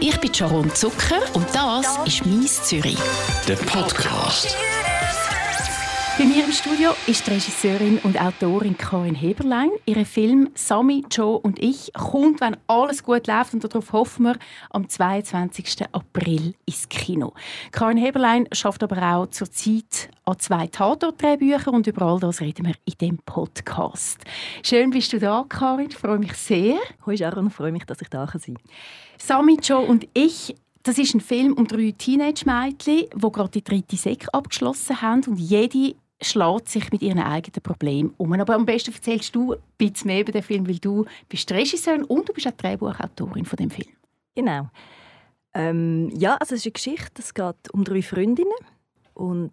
Ich bin Sharon Zucker und das ist «Mies Zürich». Der Podcast. Bei mir im Studio ist die Regisseurin und Autorin Karin Heberlein. Ihr Film «Sami, Joe und ich» kommt, wenn alles gut läuft und darauf hoffen wir, am 22. April ins Kino. Karin Heberlein schafft aber auch zurzeit an zwei Tatort-Drehbüchern und über all das reden wir in dem Podcast. Schön bist du da, Karin. Ich freue mich sehr. Hoi Sharon, ich freue mich, dass ich da sein kann. «Sami, Joe und ich» Das ist ein Film um drei Teenage-Mädchen, die gerade die dritte Sek abgeschlossen haben und jede schlägt sich mit ihren eigenen Problemen um. Aber am besten erzählst du ein bisschen mehr über den Film, weil du bist Regisseurin und du bist auch Drehbuchautorin von dem Film. Genau. Ähm, ja, also es ist eine Geschichte, es geht um drei Freundinnen und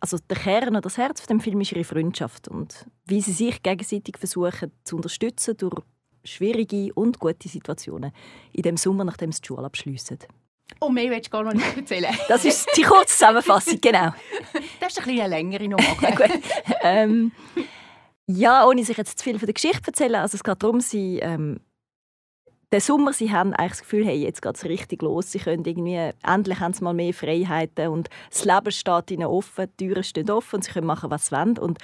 also der Kern oder das Herz von dem Film ist ihre Freundschaft und wie sie sich gegenseitig versuchen zu unterstützen durch schwierige und gute Situationen in dem Sommer, nachdem sie die Schule abschliessen. Und oh, mehr willst du gar noch nicht erzählen. Das ist die kurze Zusammenfassung, genau. das ist ein bisschen längere machen. ähm, ja, ohne sich jetzt zu viel von der Geschichte zu erzählen. Also es geht darum, sie, ähm, den Sommer, sie haben eigentlich das Gefühl, hey, jetzt geht es richtig los. Sie können irgendwie, endlich haben sie mal mehr Freiheiten und das Leben steht ihnen offen, die Türen stehen offen und sie können machen, was sie wollen. Und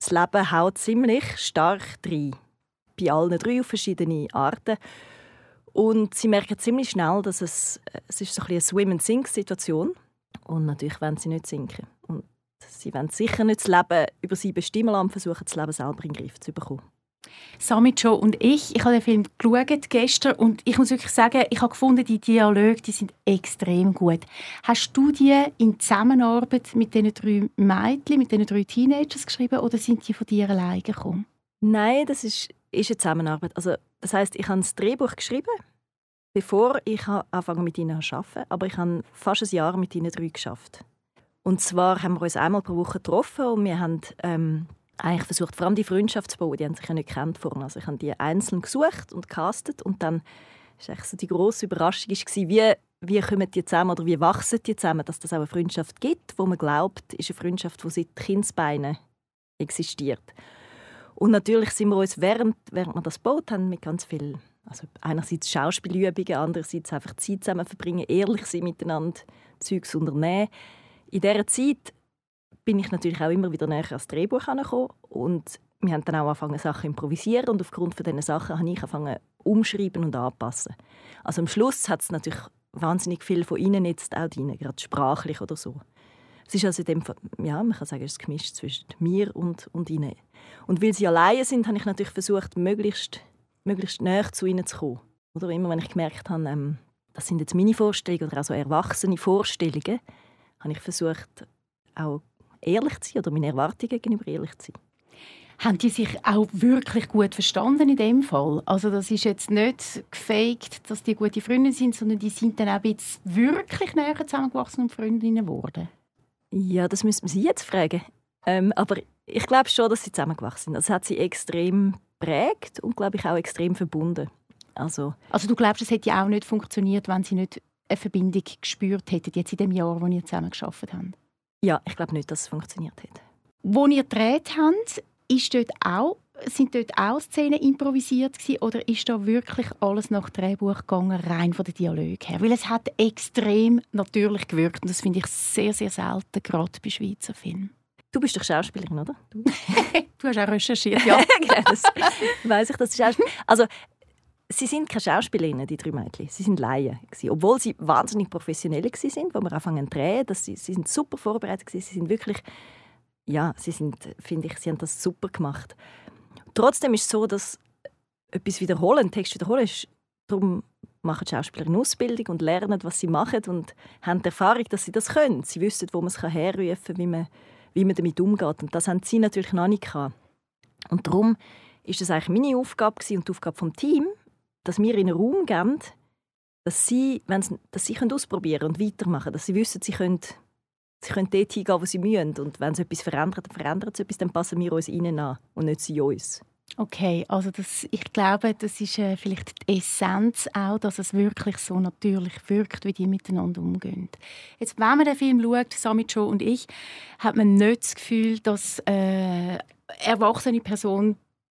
das Leben haut ziemlich stark rein. Bei allen drei auf verschiedene Arten. Und sie merken ziemlich schnell, dass es, es ist so ein eine Swim-and-Sink-Situation Und natürlich wollen sie nicht sinken. Und sie wollen sicher nicht das Leben über sie bestimmen lassen, versuchen das Leben selber in den Griff zu bekommen. Samit Joe und ich, ich habe den Film geschaut gestern und ich muss wirklich sagen, ich habe gefunden, die Dialoge, die sind extrem gut. Hast du die in Zusammenarbeit mit diesen drei Mädchen, mit diesen drei Teenagers geschrieben oder sind die von dir alleine gekommen? Nein, das ist, ist eine Zusammenarbeit. Also, das heißt, ich habe das Drehbuch geschrieben, bevor ich anfangen mit ihnen zu arbeiten. Aber ich habe fast ein Jahr mit ihnen drei geschafft. Und zwar haben wir uns einmal pro Woche getroffen und wir haben ähm, eigentlich versucht, vor allem die Freundschaft zu bauen. Die haben sich ja nicht gekannt vorher. Also ich habe die einzeln gesucht und castet und dann war so die grosse Überraschung war, wie, wie kommen die zusammen oder wie wachsen die zusammen, dass das auch eine Freundschaft gibt, wo man glaubt, ist eine Freundschaft, die seit Kindsbeinen existiert. Und natürlich sind wir uns, während, während wir das baut haben, mit ganz viel, also einerseits Schauspielübungen, andererseits einfach Zeit zusammen verbringen, ehrlich sein miteinander, Zeugs unternehmen. In dieser Zeit bin ich natürlich auch immer wieder näher ans Drehbuch gekommen und wir haben dann auch angefangen, Sachen zu improvisieren und aufgrund von diesen Sachen habe ich angefangen, umschreiben und anpassen. Also am Schluss hat es natürlich wahnsinnig viel von ihnen jetzt auch drin, gerade sprachlich oder so. Es ist also in dem Fall, ja, man kann sagen, es ist gemischt zwischen mir und, und ihnen. Und weil sie alleine sind, habe ich natürlich versucht, möglichst, möglichst näher zu ihnen zu kommen. Oder immer, wenn ich gemerkt habe, ähm, das sind jetzt meine Vorstellungen oder auch so erwachsene Vorstellungen, habe ich versucht, auch ehrlich zu sein oder meine Erwartungen gegenüber ehrlich zu sein. Haben die sich auch wirklich gut verstanden in dem Fall? Also das ist jetzt nicht gefaked, dass die gute Freunde sind, sondern die sind dann auch jetzt wirklich näher zusammengewachsen und Freundinnen geworden? Ja, das müssen wir Sie jetzt fragen. Ähm, aber ich glaube schon, dass sie zusammengewachsen sind. Das hat sie extrem prägt und glaube ich auch extrem verbunden. Also, also du glaubst, es hätte ja auch nicht funktioniert, wenn sie nicht eine Verbindung gespürt hätten, jetzt in dem Jahr, wo ihr zusammen geschafft habt? Ja, ich glaube nicht, dass es funktioniert hätte. Wo ihr gedreht habt, ist dort auch, sind dort auch Szenen improvisiert gewesen, oder ist da wirklich alles nach Drehbuch gegangen, rein von der Dialog her? Weil es hat extrem natürlich gewirkt und das finde ich sehr, sehr selten, gerade bei Schweizer Filmen. Du bist doch Schauspielerin, oder? Du, du hast auch recherchiert, ja. Genau, das weiss ich, dass du Schauspielerin Also, sie sind keine Schauspielerinnen, die drei Mädchen. Sie sind Laien. Obwohl sie wahnsinnig professionell waren, wo wir anfangen zu drehen. Dass sie, sie sind super vorbereitet. Sie sind wirklich, ja, sie sind, finde ich, sie haben das super gemacht. Trotzdem ist es so, dass etwas wiederholen, Text wiederholen, ist, darum machen Schauspieler eine Ausbildung und lernen, was sie machen und haben die Erfahrung, dass sie das können. Sie wissen, wo man es herrufen kann, wie man wie man damit umgeht. Und das haben sie natürlich noch nicht gehabt. Und darum ist es eigentlich meine Aufgabe und die Aufgabe des Teams, dass wir ihnen Raum geben, dass sie, wenn sie, dass sie können ausprobieren und weitermachen dass sie wissen, sie können, sie können dort hingehen, wo sie müssen. Und wenn sie etwas verändert, dann verändert sie etwas, dann passen wir uns ihnen an und nicht sie uns. Okay, also das, ich glaube, das ist äh, vielleicht die Essenz auch, dass es wirklich so natürlich wirkt, wie die miteinander umgehen. Jetzt, wenn man den Film schaut, Samit Joe und ich, hat man nicht das Gefühl, dass äh, erwachsene Person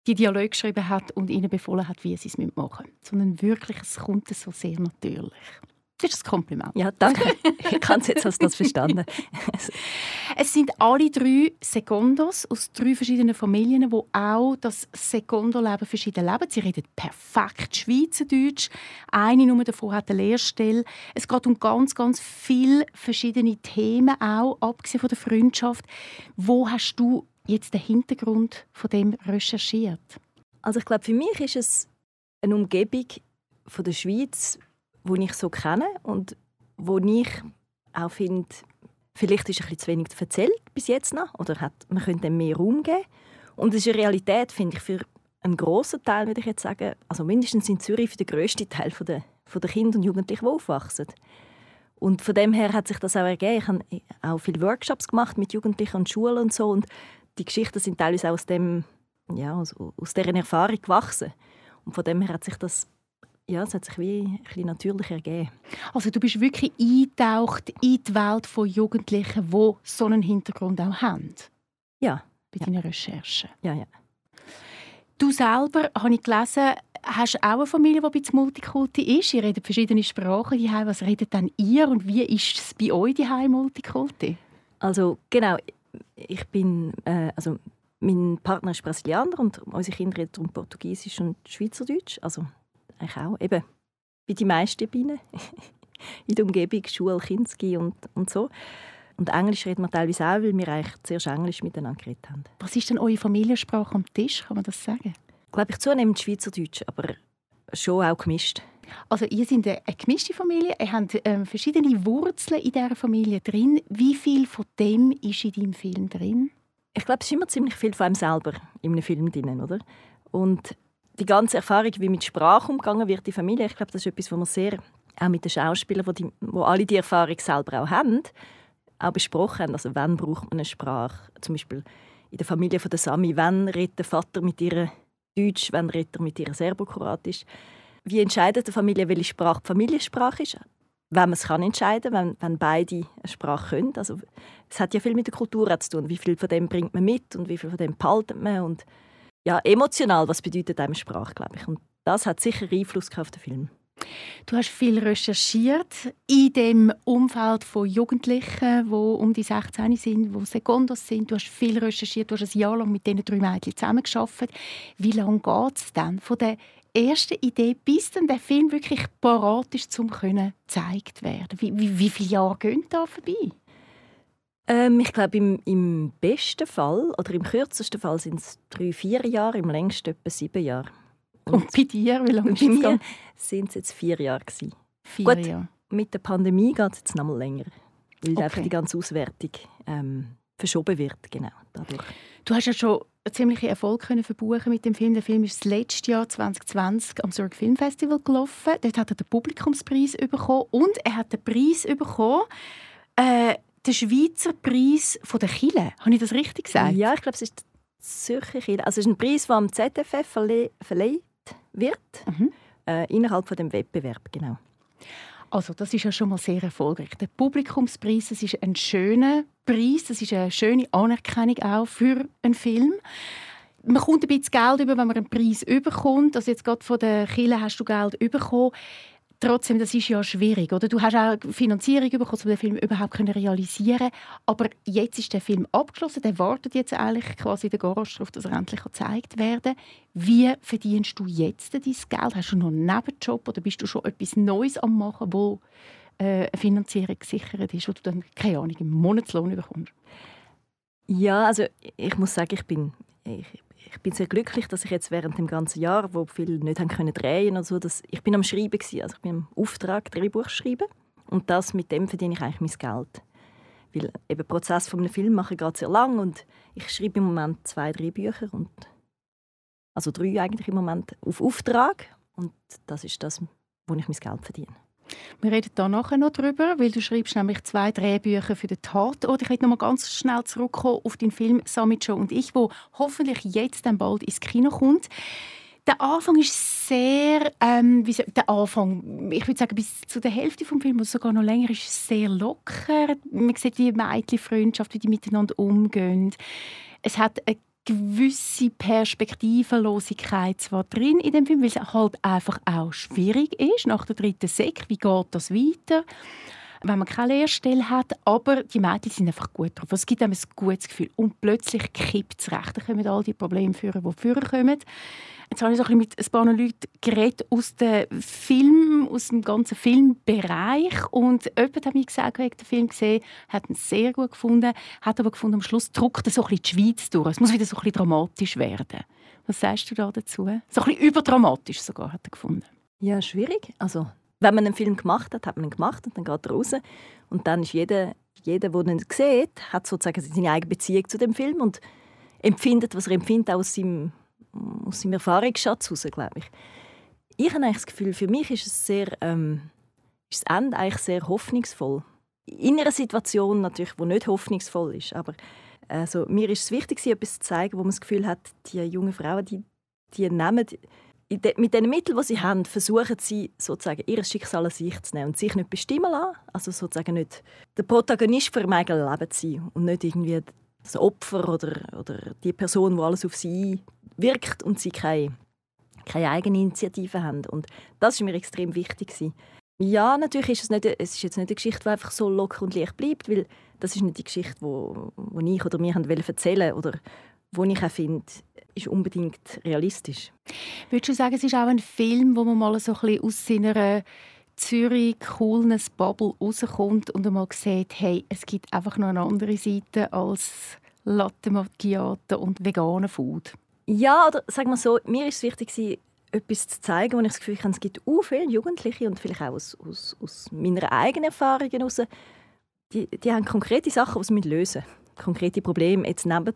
die Dialoge geschrieben hat und ihnen befohlen hat, wie sie es machen müssen. Sondern wirklich, es kommt so sehr natürlich. Das ist ein Kompliment. Ja, danke. Ich habe es jetzt als das verstanden. es sind alle drei Secondos aus drei verschiedenen Familien, die auch das Secondo-Leben verschieden leben. Sie reden perfekt Schweizerdeutsch. Eine nur davon hat eine Lehrstelle. Es geht um ganz, ganz viele verschiedene Themen auch, abgesehen von der Freundschaft. Wo hast du jetzt den Hintergrund von dem recherchiert? Also ich glaube, für mich ist es eine Umgebung von der Schweiz, die ich so kenne und wo ich auch finde, vielleicht ist ein bisschen zu wenig erzählt bis jetzt noch oder hat, man könnte dem mehr Raum geben. Und es ist eine Realität, finde ich, für einen grossen Teil, würde ich jetzt sagen, also mindestens in Zürich für den grössten Teil der, der Kinder und Jugendlichen, die aufwachsen. Und von dem her hat sich das auch ergeben. Ich habe auch viele Workshops gemacht mit Jugendlichen und Schulen und so und die Geschichten sind teilweise aus dem ja, aus, aus deren Erfahrung gewachsen. Und von dem her hat sich das ja, es hat sich wie ein bisschen natürlich ergeben. Also du bist wirklich eingetaucht in die Welt von Jugendlichen, die so einen Hintergrund auch haben? Ja. Bei ja. deinen Recherchen? Ja, ja. Du selber, habe ich gelesen, hast auch eine Familie, die ein bisschen Multikulti ist. Ihr redet verschiedene Sprachen hier. Was redet dann ihr und wie ist es bei euch die Multikulti? Also genau, ich bin, äh, also mein Partner ist Brasilianer und unsere Kinder reden Portugiesisch und Schweizerdeutsch. Also eigentlich auch eben wie die meisten Bienen in der Umgebung, Schule, Kinski und, und so. Und Englisch reden wir teilweise auch, weil wir eigentlich zuerst Englisch miteinander geredet haben. Was ist denn eure Familiensprache am Tisch, kann man das sagen? Glaube ich zunehmend Schweizerdeutsch, aber schon auch gemischt. Also ihr seid eine gemischte Familie, ihr habt ähm, verschiedene Wurzeln in dieser Familie drin. Wie viel von dem ist in deinem Film drin? Ich glaube, es ist immer ziemlich viel von einem selber in einem Film drin, oder? Und die ganze Erfahrung, wie mit Sprache umgegangen wird in Familie, ich glaube, das ist etwas, was man sehr auch mit den Schauspielern, wo, die, wo alle die Erfahrung selber auch haben, auch besprochen haben. Also wann braucht man eine Sprache? Zum Beispiel in der Familie von der Sami, wann redet der Vater mit ihr Deutsch, wann redet er mit ihr Serbokroatisch? Wie entscheidet die Familie, welche Sprache die Familiensprache ist? Wenn man es kann entscheiden, wenn, wenn beide eine Sprache können. Also, es hat ja viel mit der Kultur zu tun. Wie viel von dem bringt man mit und wie viel von dem behaltet man und ja, emotional, was bedeutet einem Sprache, glaube ich. Und das hat sicher Einfluss auf den Film. Du hast viel recherchiert in dem Umfeld von Jugendlichen, die um die 16 sind, die Sekundos sind. Du hast viel recherchiert, du hast ein Jahr lang mit diesen drei Mädchen zusammengearbeitet. Wie lange geht es dann von der ersten Idee, bis dann der Film wirklich parat ist, um gezeigt werden? Wie, wie, wie viele Jahre gehen da vorbei? Ähm, ich glaube, im, im besten Fall oder im kürzesten Fall sind es drei, vier Jahre, im längsten etwa sieben Jahre. Und, Und bei dir, wie lange ist es Bei sind es jetzt vier Jahre. Gewesen. Vier Gut, Jahre. Mit der Pandemie geht es jetzt noch mal länger, weil okay. einfach die ganze Auswertung ähm, verschoben wird. Genau, dadurch. Du hast ja schon ziemlichen Erfolg können verbuchen mit dem Film. Der Film ist das letzte Jahr 2020 am Zurich Film Festival gelaufen. Dort hat er den Publikumspreis bekommen und er hat den Preis bekommen äh, der Schweizer Preis von der Chile. Habe ich das richtig gesagt? Ja, ich glaube, es ist der Zürcher Chile. Also es ist ein Preis, der am ZFF verle verleiht wird, mhm. äh, innerhalb von dem Wettbewerb, genau. Also das ist ja schon mal sehr erfolgreich. Der Publikumspreis, das ist ein schöner Preis, das ist eine schöne Anerkennung auch für einen Film. Man kommt ein bisschen Geld über, wenn man einen Preis überkommt. Also jetzt gerade von der Kille hast du Geld bekommen. Trotzdem, das ist ja schwierig, oder? Du hast auch Finanzierung bekommen, um den Film überhaupt realisieren. Aber jetzt ist der Film abgeschlossen. Der wartet jetzt eigentlich quasi der Gorosch darauf, dass er endlich gezeigt werden Wie verdienst du jetzt dein Geld? Hast du noch einen Nebenjob oder bist du schon etwas Neues am machen, wo äh, eine Finanzierung gesichert ist, wo du dann keine Ahnung im Monatslohn bekommst? Ja, also ich muss sagen, ich bin ich, ich bin sehr glücklich, dass ich jetzt während dem ganzen Jahr, wo viele nicht haben können drehen und so, dass ich bin am Schreiben gewesen. also ich bin am Auftrag Drehbuch schreiben und das mit dem verdiene ich eigentlich mein Geld, weil eben der Prozess von einem Film mache gerade sehr lang und ich schreibe im Moment zwei, drei Bücher und also drei eigentlich im Moment auf Auftrag und das ist das, wo ich mein Geld verdiene. Wir reden da nachher noch drüber, weil du schreibst nämlich zwei Drehbücher für den Tatort. Ich möchte noch mal ganz schnell zurückkommen auf den Film Summit Joe und ich, wo hoffentlich jetzt dann bald ins Kino kommt. Der Anfang ist sehr, ähm, wie soll, der Anfang, ich würde sagen bis zu der Hälfte vom Film, oder sogar noch länger, ist sehr locker. Man sieht die Mädchen-Freundschaft, wie die miteinander umgehen. Es hat eine gewisse Perspektivenlosigkeit zwar drin in dem Film, weil es halt einfach auch schwierig ist nach der dritten Sek. Wie geht das weiter? Wenn man keine Lehrstelle hat, aber die Mädchen sind einfach gut drauf. Es gibt einem ein gutes Gefühl. Und plötzlich kippt es recht. Dann kommen all die Probleme führen, die führen kommen. Jetzt habe ich so ein mit ein paar Leuten geredet aus dem Film, aus dem ganzen Filmbereich und jemand hat mir gesagt, er hat den Film gesehen, hat ihn sehr gut gefunden, hat aber gefunden, am Schluss druckt er so ein die Schweiz durch. Es muss wieder so ein dramatisch werden. Was sagst du da dazu? So ein überdramatisch sogar, hat er gefunden. Ja, schwierig. Also, wenn man einen Film gemacht hat, hat man ihn gemacht und dann geht er raus. Und dann ist jeder, jeder der ihn sieht, hat sozusagen seine eigene Beziehung zu dem Film und empfindet, was er empfindet, aus seinem aus seinem Erfahrungsschatz heraus, glaube ich. Ich habe eigentlich das Gefühl, für mich ist es sehr, ähm, ist das Ende eigentlich sehr hoffnungsvoll. In einer Situation natürlich, die nicht hoffnungsvoll ist, aber also, mir ist es wichtig, etwas zu zeigen, wo man das Gefühl hat, die jungen Frauen, die, die nehmen mit den Mitteln, die sie haben, versuchen sie sozusagen ihr Schicksal an sich zu nehmen und sich nicht bestimmen lassen. Also sozusagen nicht der Protagonist für eigenes Leben zu sein und nicht irgendwie das Opfer oder, oder die Person, die alles auf sie wirkt und sie keine, keine eigene Initiative haben. Und das ist mir extrem wichtig. Ja, natürlich ist es, nicht, es ist jetzt nicht eine Geschichte, die einfach so locker und leicht bleibt, weil das ist nicht die Geschichte, die wo ich oder mir erzählen oder wo ich auch finde, ist unbedingt realistisch. Würdest du sagen, es ist auch ein Film, wo man mal so ein bisschen aus seiner Zürich Coolness Bubble rauskommt und einmal sieht, hey, es gibt einfach noch eine andere Seite als Latte Macchiato und veganen Food? Ja, oder sagen wir so, mir ist es wichtig, etwas zu zeigen, wo ich das Gefühl habe, es gibt auch viele Jugendliche und vielleicht auch aus, aus, aus meiner eigenen Erfahrung heraus, die, die haben konkrete Sachen, die sie lösen müssen. Konkrete Probleme. Jetzt neben,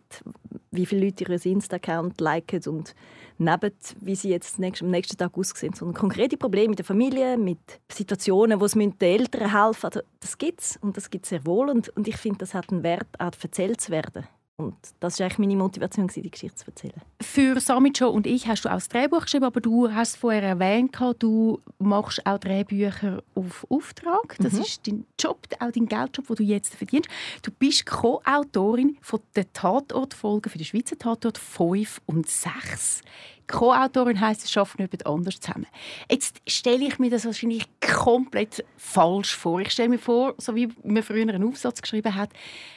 wie viele Leute ihren Insta-Account liken und neben, wie sie jetzt am nächsten Tag aussehen. Sondern konkrete Probleme mit der Familie, mit Situationen, wo es den Eltern helfen also, Das gibt es und das gibt es sehr wohl. Und, und ich finde, das hat einen Wert, auch erzählt zu werden. Und das war eigentlich meine Motivation, die Geschichte zu erzählen. Für Samicho und ich hast du auch das Drehbuch geschrieben, aber du hast vorher erwähnt, du machst auch Drehbücher auf Auftrag. Das mhm. ist dein Job, auch dein Geldjob, den du jetzt verdienst. Du bist Co-Autorin von der Tatortfolgen für die Schweizer Tatort 5 und 6. Co-Autorin heisst, es schaffen jemand anders zusammen. Jetzt stelle ich mir das wahrscheinlich komplett falsch vor. Ich stelle mir vor, so wie man früher einen Aufsatz geschrieben hat,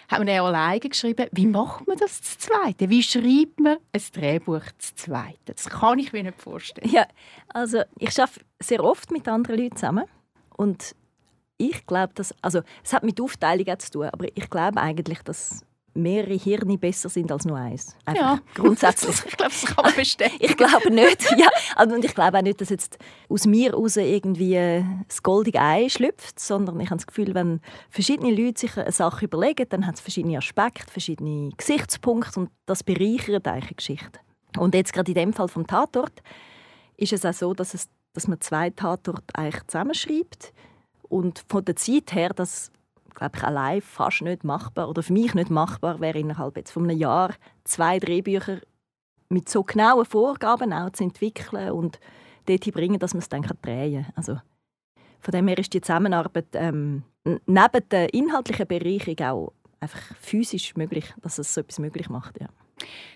hat man er alleine geschrieben. Wie macht man das zu Zweite? Wie schreibt man ein Drehbuch zu Zweite? Das kann ich mir nicht vorstellen. Ja, also ich arbeite sehr oft mit anderen Leuten zusammen und ich glaube, dass, also es hat mit Aufteilung zu tun, aber ich glaube eigentlich, dass mehrere Hirne besser sind als nur eins. Einfach ja. grundsätzlich. ich glaube, das kann man bestätigen. ich glaube nicht. Ja, also, und ich glaube auch nicht, dass jetzt aus mir heraus irgendwie das goldige Ei schlüpft, sondern ich habe das Gefühl, wenn verschiedene Leute sich eine Sache überlegen, dann hat es verschiedene Aspekte, verschiedene Gesichtspunkte und das bereichert eigentlich eine Geschichte. Und jetzt gerade in dem Fall vom Tatort ist es auch so, dass, es, dass man zwei Tatort eigentlich zusammenschreibt und von der Zeit her, dass glaube ich, allein fast nicht machbar oder für mich nicht machbar wäre, innerhalb jetzt von einem Jahr zwei Drehbücher mit so genauen Vorgaben auch zu entwickeln und dorthin bringen, dass man es dann drehen kann. Also, von dem her ist die Zusammenarbeit ähm, neben der inhaltlichen Bereicherung auch einfach physisch möglich, dass es so etwas möglich macht. Ja.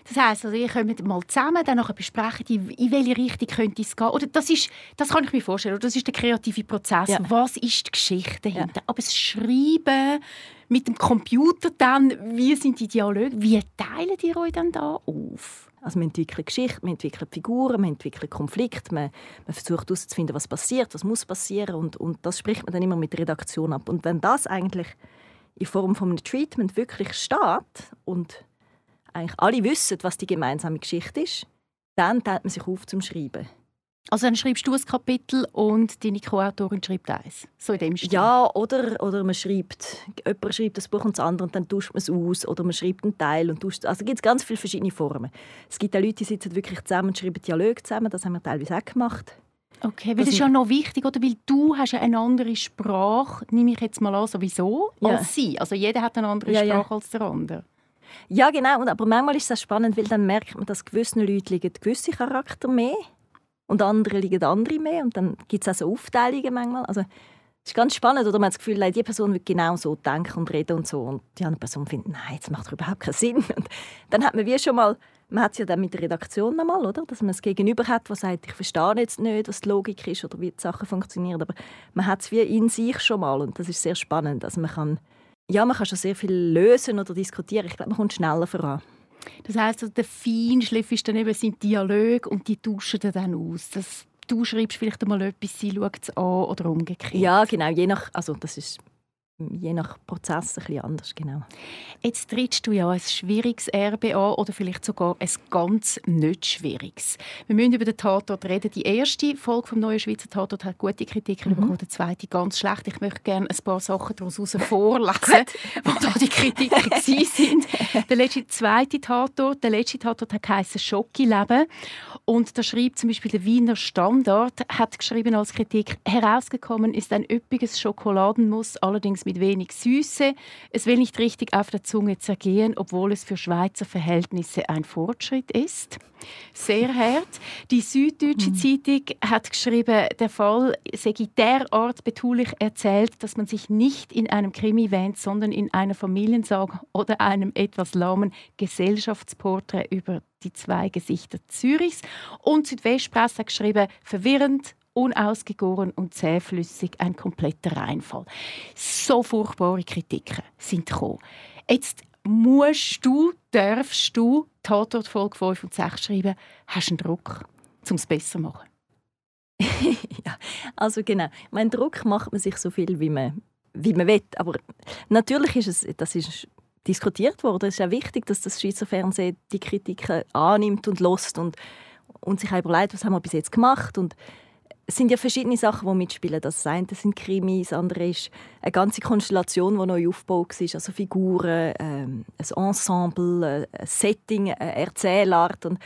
Das heisst, also ihr kommt mal zusammen, dann besprechen, in welche Richtung könnte es gehen. Oder das, ist, das kann ich mir vorstellen. Das ist der kreative Prozess. Ja. Was ist die Geschichte dahinter? Ja. Aber das Schreiben mit dem Computer dann, wie sind die Dialoge? Wie teilen die euch dann da auf? Also man entwickelt Geschichte, man entwickelt Figuren, man entwickelt Konflikte, man, man versucht herauszufinden, was passiert, was muss passieren und, und das spricht man dann immer mit der Redaktion ab. Und wenn das eigentlich in Form von einem Treatment wirklich steht und eigentlich alle wissen, was die gemeinsame Geschichte ist, dann teilt man sich auf zum Schreiben. Also dann schreibst du ein Kapitel und deine Co-Autorin schreibt eins. So in dem Stil. Ja, oder, oder man schreibt, jemand schreibt das Buch und das andere und dann tauscht man es aus. Oder man schreibt einen Teil und tauscht Also gibt ganz viele verschiedene Formen. Es gibt auch Leute, die sitzen wirklich zusammen und schreiben Dialoge zusammen. Das haben wir teilweise auch gemacht. Okay, weil das ist ja noch wichtig, oder? Weil du hast ja eine andere Sprache, nehme ich jetzt mal an, sowieso, ja. als sie. Also jeder hat eine andere ja, Sprache ja. als der andere. Ja, genau. Aber manchmal ist das spannend, weil dann merkt man, dass gewissen Leuten liegen gewisse Charakter mehr und andere liegen andere mehr. Und dann gibt es auch so Aufteilungen manchmal. Also, es ist ganz spannend, oder man hat das Gefühl, die Person wird genau so denken und reden und so. Und die andere Person findet, nein, das macht überhaupt keinen Sinn. Und dann hat man wie schon mal man hat es ja dann mit der Redaktion einmal, oder? Dass man es gegenüber hat, was sagt, ich verstehe jetzt nicht, was die Logik ist oder wie die Sachen funktionieren. Aber man hat es wie in sich schon mal und das ist sehr spannend. Also man kann, ja, man kann schon sehr viel lösen oder diskutieren. Ich glaube, man kommt schneller voran. Das heisst, also der Feinschliff ist dann eben sein Dialog und die tauschen dann aus. Das, du schreibst vielleicht einmal etwas, sie schaut es an oder umgekehrt. Ja, genau. Je nach, also das ist je nach Prozess ein bisschen anders, genau. Jetzt trittst du ja ein schwieriges Erbe an oder vielleicht sogar ein ganz nicht schwieriges. Wir müssen über den Tatort reden. Die erste Folge vom neuen Schweizer Tatort hat gute Kritiken mhm. bekommen, die zweite ganz schlecht. Ich möchte gerne ein paar Sachen daraus vorlesen, wo da die Kritiken sind. Der letzte zweite Tatort, der letzte Tatort hat geheißen Schocki-Leben und da schreibt zum Beispiel der Wiener Standard, hat geschrieben als Kritik, herausgekommen ist ein üppiges Schokoladenmus, allerdings mit wenig Süße. Es will nicht richtig auf der Zunge zergehen, obwohl es für Schweizer Verhältnisse ein Fortschritt ist. Sehr hart. Die Süddeutsche mhm. Zeitung hat geschrieben, der Fall sei derart betulich erzählt, dass man sich nicht in einem Krimi wähnt, sondern in einer Familiensage oder einem etwas lahmen Gesellschaftsporträt über die zwei Gesichter Zürichs. Und Südwestpresse hat geschrieben, verwirrend, unausgegoren und zähflüssig, ein kompletter Reinfall. So furchtbare Kritiken sind gekommen. Jetzt musst du, darfst du Tatort Folge 5 und 6 schreiben. Hast einen Druck, um es besser zu machen? ja, also genau. Mein Druck macht man sich so viel, wie man, wie man will. Aber natürlich ist es, das ist diskutiert worden. Es ist auch wichtig, dass das Schweizer Fernsehen die Kritiken annimmt und lost und, und sich auch überlegt, was haben wir bis jetzt gemacht und es sind ja verschiedene Sachen, die mitspielen. Das eine sind Krimis, das andere ist eine ganze Konstellation, die neu aufgebaut ist. Also Figuren, ähm, ein Ensemble, ein Setting, eine Erzählart. Und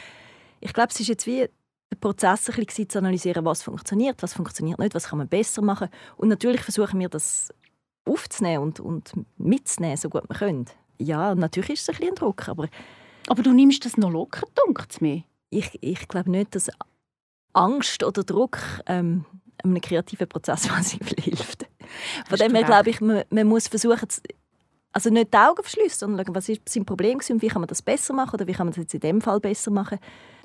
ich glaube, es ist jetzt wie der Prozess ein bisschen zu analysieren, was funktioniert, was funktioniert nicht, was kann man besser machen. Und natürlich versuchen wir das aufzunehmen und, und mitzunehmen, so gut wir können. Ja, natürlich ist es ein bisschen ein Druck, aber... Aber du nimmst das noch locker, dunkt es mir? Ich, ich glaube nicht, dass Angst oder Druck ähm, einem kreativen Prozess wahnsinnig hilft. Von dem her glaube ich, man, man, muss versuchen, also nicht die Augen verschließen, sondern schauen, was ist sein Problem und wie kann man das besser machen oder wie kann man das jetzt in dem Fall besser machen.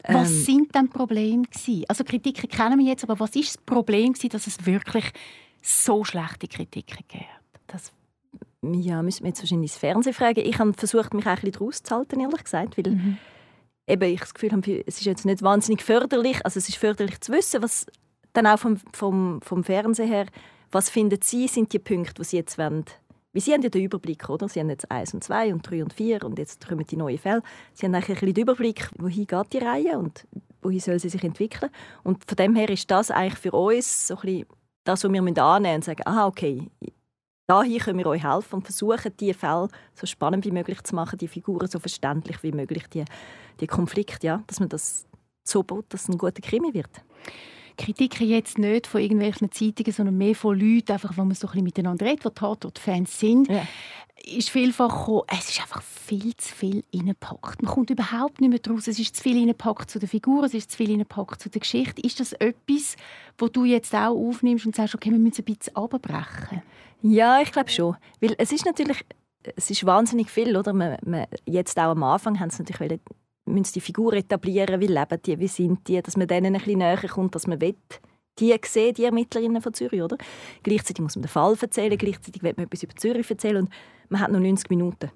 Was ähm, sind denn Probleme gewesen? Also Kritiken kennen wir jetzt, aber was ist das Problem gewesen, dass es wirklich so schlechte Kritiken gibt? Das ja, müssen wir jetzt wahrscheinlich ins Fernsehen fragen. Ich habe versucht, mich ein bisschen daraus zu halten, ehrlich gesagt, weil mhm eben ich das Gefühl habe, es ist jetzt nicht wahnsinnig förderlich. Also es ist förderlich zu wissen, was dann auch vom, vom, vom Fernsehen her, was finden Sie, sind die Punkte, die Sie jetzt wollen, weil Sie haben ja den Überblick, oder? Sie haben jetzt eins und zwei und drei und vier und jetzt kommen die neuen Fälle. Sie haben eigentlich ein den Überblick, wohin geht die Reihe und wohin soll sie sich entwickeln. Und von dem her ist das eigentlich für uns so ein bisschen das, was wir annehmen müssen und sagen, aha, okay, Daher können wir euch helfen und versuchen, diese Fälle so spannend wie möglich zu machen, die Figuren so verständlich wie möglich, die, die Konflikte, ja, dass man das so baut, dass es ein guter Krimi wird. Kritiken jetzt nicht von irgendwelchen Zeitungen, sondern mehr von Leuten, einfach, wo man so ein bisschen miteinander redet, die Tatort-Fans sind. Ja. Ist vielfach gekommen, es ist einfach viel zu viel reingepackt. Man kommt überhaupt nicht mehr draus. Es ist zu viel reingepackt zu den Figuren, es ist zu viel reingepackt zu der Geschichte. Ist das etwas, wo du jetzt auch aufnimmst und sagst, okay, wir müssen ein bisschen abbrechen? Ja, ich glaube schon. Weil es ist natürlich es ist wahnsinnig viel, oder? Man, man, jetzt auch am Anfang haben sie natürlich müssen die Figuren etablieren, wie leben die, wie sind die, dass man denen ein bisschen näher kommt, dass man will, die sehen, die Ermittlerinnen von Zürich, oder? Gleichzeitig muss man den Fall erzählen, gleichzeitig will man etwas über Zürich erzählen und man hat noch 90 Minuten.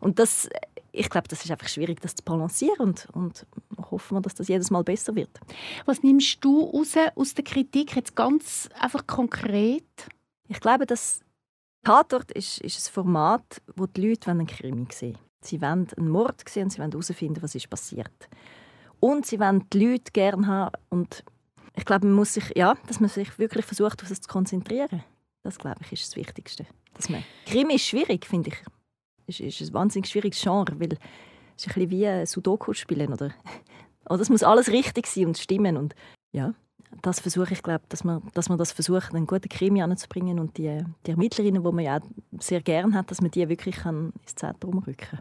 Und das, ich glaube, das ist einfach schwierig, das zu balancieren und, und hoffen wir, dass das jedes Mal besser wird. Was nimmst du raus aus der Kritik jetzt ganz einfach konkret? Ich glaube, dass Tatort ist, ist ein Format, wo die Leute einen Krimi sehen Sie wollen einen Mord sehen und sie wollen herausfinden, was ist passiert. Und sie wollen die Leute gerne haben. Und ich glaube, man muss sich, ja, dass man sich wirklich versucht, auf das zu konzentrieren. Das, glaube ich, ist das Wichtigste. Dass man Krimi ist schwierig, finde ich. Es ist, ist ein wahnsinnig schwieriges Genre, weil es ist ein bisschen wie ein Sudoku spielen. Oder, es muss alles richtig sein und stimmen. Und ja, das versuche ich, glaube, dass man, dass man das versucht, einen guten Krimi anzubringen und die, die Ermittlerinnen, die man ja sehr gerne hat, dass man die wirklich ins Zentrum rücken kann.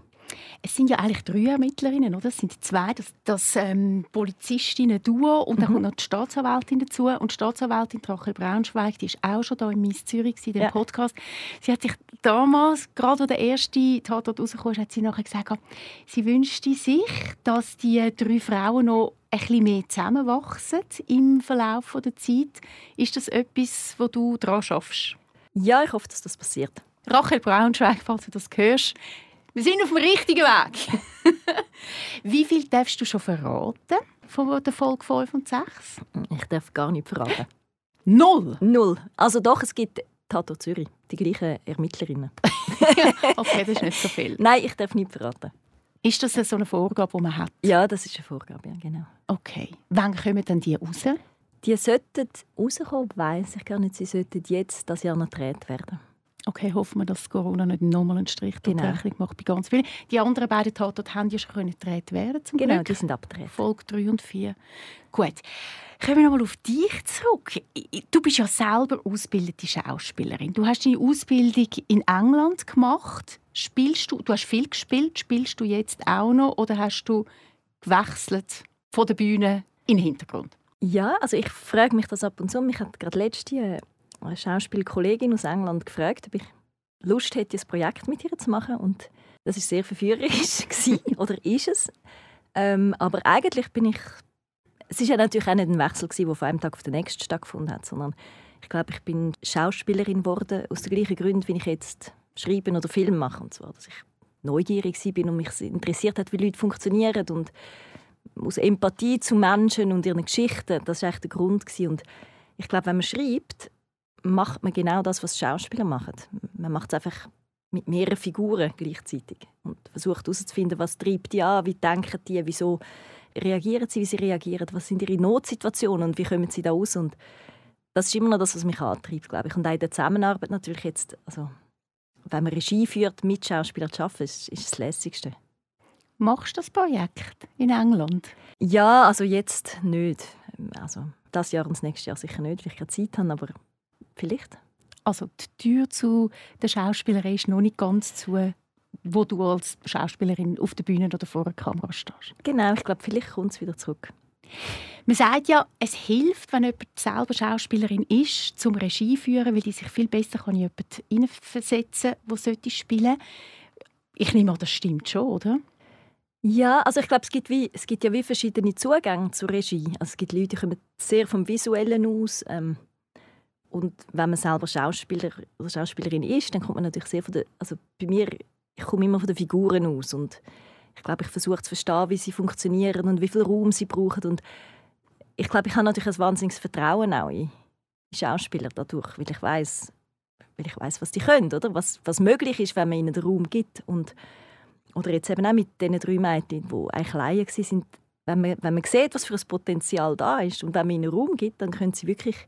Es sind ja eigentlich drei Ermittlerinnen, oder? Es sind zwei, das, das ähm, Polizistinnen-Duo und dann mhm. kommt noch die Staatsanwältin dazu. Und die Staatsanwältin Rachel Braunschweig, die ist auch schon da in Miss Zürich in dem ja. Podcast. Sie hat sich damals, gerade als der erste Tatort ist, hat sie nachher gesagt, sie wünschte sich, dass die drei Frauen noch ein bisschen mehr zusammenwachsen im Verlauf der Zeit. Ist das etwas, wo du daran schaffst? Ja, ich hoffe, dass das passiert. Rachel Braunschweig, falls du das hörst, wir sind auf dem richtigen Weg. Wie viel darfst du schon verraten von der Folge 5 und 6? Ich darf gar nicht verraten. Null? Null. Also doch, es gibt Tato Zürich, die gleichen Ermittlerinnen. okay, das ist nicht so viel. Nein, ich darf nicht verraten. Ist das so eine Vorgabe, die man hat? Ja, das ist eine Vorgabe, ja, genau. Okay. Wann kommen dann die raus? Die sollten rauskommen, weiss ich gar nicht. Sie sollten jetzt das Jahr noch gedreht werden. Okay, hoffen wir, dass Corona nicht nochmal einen Strich durch genau. die Rechnung macht bei ganz vielen. Die anderen beiden Tatorte haben ja schon gedreht werden zum Genau, Glück. die sind abgedreht. Folge 3 und 4. Gut. Kommen wir nochmal auf dich zurück. Du bist ja selber ausgebildete Schauspielerin. Du hast deine Ausbildung in England gemacht. Spielst du, du hast viel gespielt, spielst du jetzt auch noch oder hast du gewechselt von der Bühne in den Hintergrund? Ja, also ich frage mich das ab und zu. Mich hat gerade letzte eine Schauspielkollegin aus England gefragt, ob ich Lust hätte, ein Projekt mit ihr zu machen. Und das ist sehr verführerisch oder ist es. Ähm, aber eigentlich bin ich. Es ist ja natürlich auch nicht ein Wechsel der von einem Tag auf den nächsten stattgefunden hat, sondern ich glaube, ich bin Schauspielerin geworden aus den gleichen Gründen, wie ich jetzt schreiben oder Film mache. Und zwar, dass ich neugierig bin und mich interessiert hat, wie Leute funktionieren und aus Empathie zu Menschen und ihren Geschichten. Das war eigentlich der Grund. Und ich glaube, wenn man schreibt, macht man genau das, was Schauspieler machen. Man macht es einfach mit mehreren Figuren gleichzeitig und versucht herauszufinden, was treibt die an, wie denken die, wieso reagieren sie, wie sie reagieren, was sind ihre Notsituationen und wie kommen sie da aus und das ist immer noch das, was mich antreibt, glaube ich. Und auch in der Zusammenarbeit natürlich jetzt, also wenn man Regie führt, mit Schauspielern zu arbeiten, ist, ist das Lässigste. Machst du das Projekt in England? Ja, also jetzt nicht. Also das Jahr und das nächste Jahr sicher nicht, weil ich keine Zeit habe, aber Vielleicht? Also die Tür zu der Schauspielerei ist noch nicht ganz zu, wo du als Schauspielerin auf der Bühne oder vor der Kamera stehst. Genau, ich glaube, vielleicht kommt es wieder zurück. Man sagt ja, es hilft, wenn jemand selber Schauspielerin ist, zum Regie führen, weil die sich viel besser kann in jemanden hineinversetzen kann, der spielen Ich nehme an, das stimmt schon, oder? Ja, also ich glaube, es gibt, wie, es gibt ja wie verschiedene Zugänge zur Regie. Also es gibt Leute, die kommen sehr vom Visuellen aus. Ähm, und wenn man selber Schauspieler oder Schauspielerin ist, dann kommt man natürlich sehr von der, also bei mir, ich komme immer von den Figuren aus und ich glaube, ich versuche zu verstehen, wie sie funktionieren und wie viel Raum sie brauchen. Und ich glaube, ich habe natürlich ein wahnsinniges Vertrauen auch in Schauspieler dadurch, weil ich weiß, weil ich weiß, was die können, oder? Was, was möglich ist, wenn man ihnen den Raum gibt. Und oder jetzt eben auch mit den drei Mädchen, die eigentlich Laien sind, wenn man, wenn man sieht, was für ein Potenzial da ist und wenn man ihnen Raum gibt, dann können sie wirklich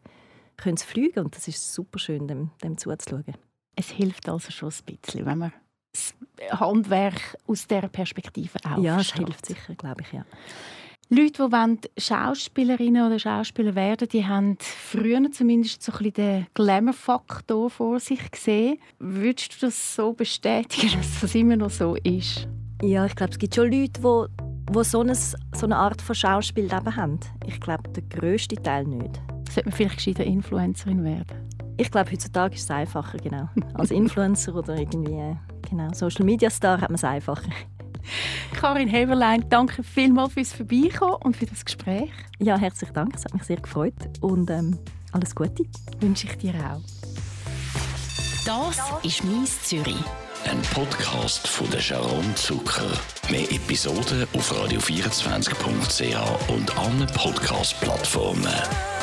können sie fliegen und das ist super schön, dem, dem zuzuschauen. Es hilft also schon ein bisschen, wenn man das Handwerk aus dieser Perspektive auch Ja, es hilft sicher, glaube ich, ja. Leute, die Schauspielerinnen oder Schauspieler werden die haben früher zumindest so ein bisschen den Glamour-Faktor vor sich gesehen. Würdest du das so bestätigen, dass das immer noch so ist? Ja, ich glaube, es gibt schon Leute, die, die so, eine, so eine Art von Schauspiel haben. Ich glaube, der grösste Teil nicht sollte man vielleicht gescheiter Influencerin werden? Ich glaube, heutzutage ist es einfacher, genau. Als Influencer oder irgendwie äh, genau, Social Media Star hat man es einfacher. Karin Heberlein, danke vielmals fürs Vorbeikommen und für das Gespräch. Ja, herzlichen Dank, es hat mich sehr gefreut und ähm, alles Gute. Wünsche ich dir auch. Das ist «Mies Zürich». Ein Podcast von der Sharon Zucker. Mehr Episoden auf radio24.ch und allen Podcast-Plattformen.